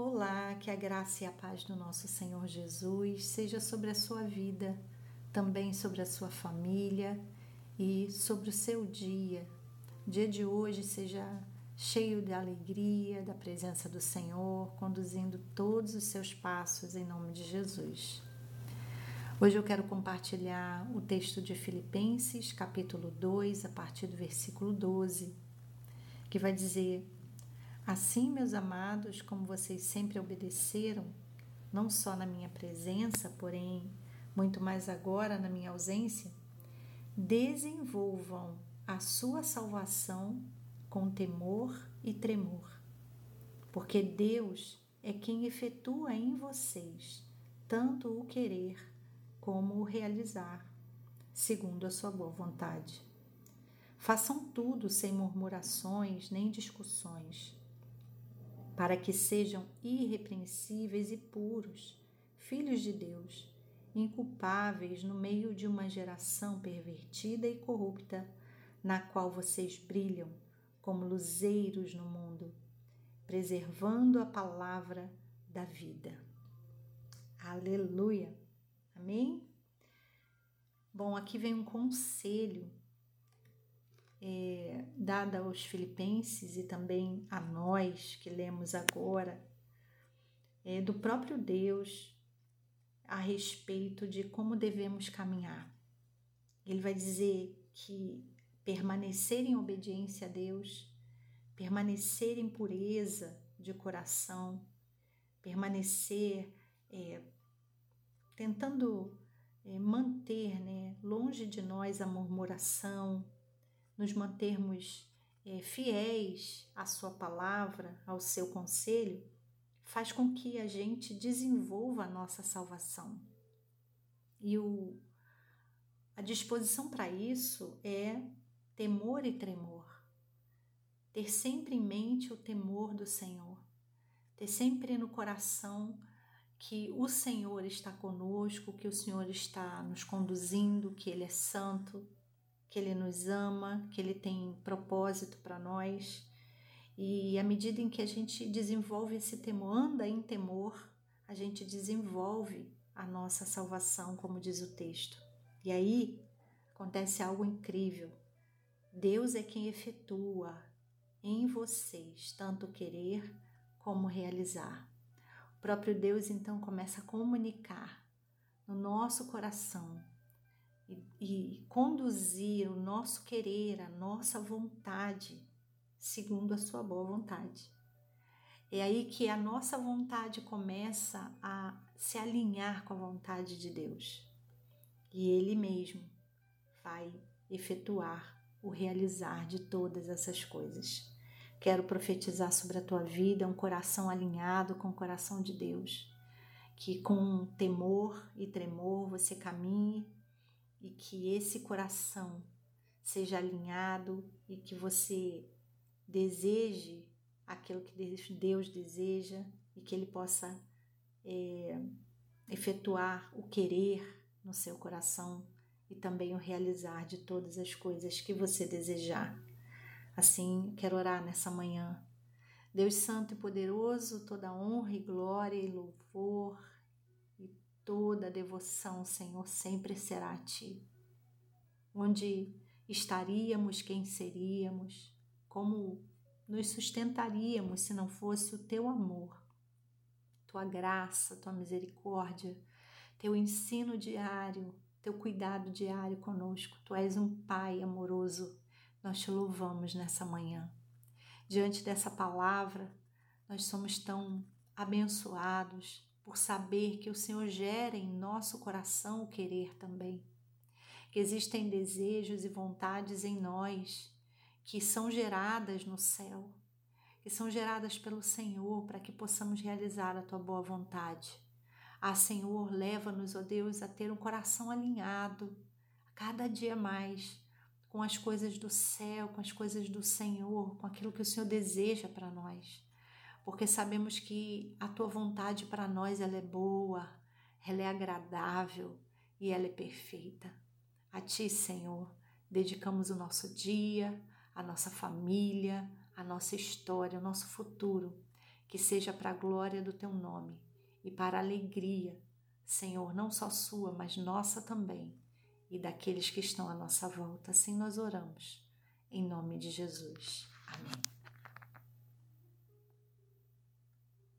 Olá, que a graça e a paz do nosso Senhor Jesus seja sobre a sua vida, também sobre a sua família e sobre o seu dia. O dia de hoje seja cheio de alegria, da presença do Senhor, conduzindo todos os seus passos em nome de Jesus. Hoje eu quero compartilhar o texto de Filipenses, capítulo 2, a partir do versículo 12, que vai dizer: Assim, meus amados, como vocês sempre obedeceram, não só na minha presença, porém muito mais agora na minha ausência, desenvolvam a sua salvação com temor e tremor, porque Deus é quem efetua em vocês tanto o querer como o realizar, segundo a sua boa vontade. Façam tudo sem murmurações nem discussões para que sejam irrepreensíveis e puros, filhos de Deus, inculpáveis no meio de uma geração pervertida e corrupta, na qual vocês brilham como luzeiros no mundo, preservando a palavra da vida. Aleluia! Amém? Bom, aqui vem um conselho é, dada aos filipenses e também a nós que lemos agora, é, do próprio Deus a respeito de como devemos caminhar. Ele vai dizer que permanecer em obediência a Deus, permanecer em pureza de coração, permanecer é, tentando é, manter né, longe de nós a murmuração, nos mantermos é, fiéis à Sua palavra, ao seu conselho, faz com que a gente desenvolva a nossa salvação. E o, a disposição para isso é temor e tremor. Ter sempre em mente o temor do Senhor, ter sempre no coração que o Senhor está conosco, que o Senhor está nos conduzindo, que Ele é santo, que Ele nos ama, que Ele tem propósito para nós. E à medida em que a gente desenvolve esse temor, anda em temor, a gente desenvolve a nossa salvação, como diz o texto. E aí acontece algo incrível. Deus é quem efetua em vocês tanto querer como realizar. O próprio Deus então começa a comunicar no nosso coração e, e conduzir o nosso querer, a nossa vontade, segundo a sua boa vontade. É aí que a nossa vontade começa a se alinhar com a vontade de Deus. E Ele mesmo vai efetuar o realizar de todas essas coisas. Quero profetizar sobre a tua vida um coração alinhado com o coração de Deus. Que com temor e tremor você caminhe e que esse coração seja alinhado e que você deseje aquilo que Deus deseja e que Ele possa é, efetuar o querer no seu coração e também o realizar de todas as coisas que você desejar. Assim, quero orar nessa manhã. Deus Santo e Poderoso, toda honra e glória e louvor toda devoção, Senhor, sempre será a Ti. Onde estaríamos, quem seríamos, como nos sustentaríamos se não fosse o Teu amor, Tua graça, Tua misericórdia, Teu ensino diário, Teu cuidado diário conosco. Tu és um Pai amoroso. Nós te louvamos nessa manhã. Diante dessa palavra, nós somos tão abençoados, por saber que o Senhor gera em nosso coração o querer também. Que existem desejos e vontades em nós que são geradas no céu, que são geradas pelo Senhor para que possamos realizar a tua boa vontade. Ah, Senhor, leva-nos, ó Deus, a ter um coração alinhado cada dia mais com as coisas do céu, com as coisas do Senhor, com aquilo que o Senhor deseja para nós porque sabemos que a tua vontade para nós ela é boa, ela é agradável e ela é perfeita. A ti, Senhor, dedicamos o nosso dia, a nossa família, a nossa história, o nosso futuro. que seja para a glória do teu nome e para a alegria, Senhor, não só sua, mas nossa também, e daqueles que estão à nossa volta. Assim nós oramos, em nome de Jesus. Amém.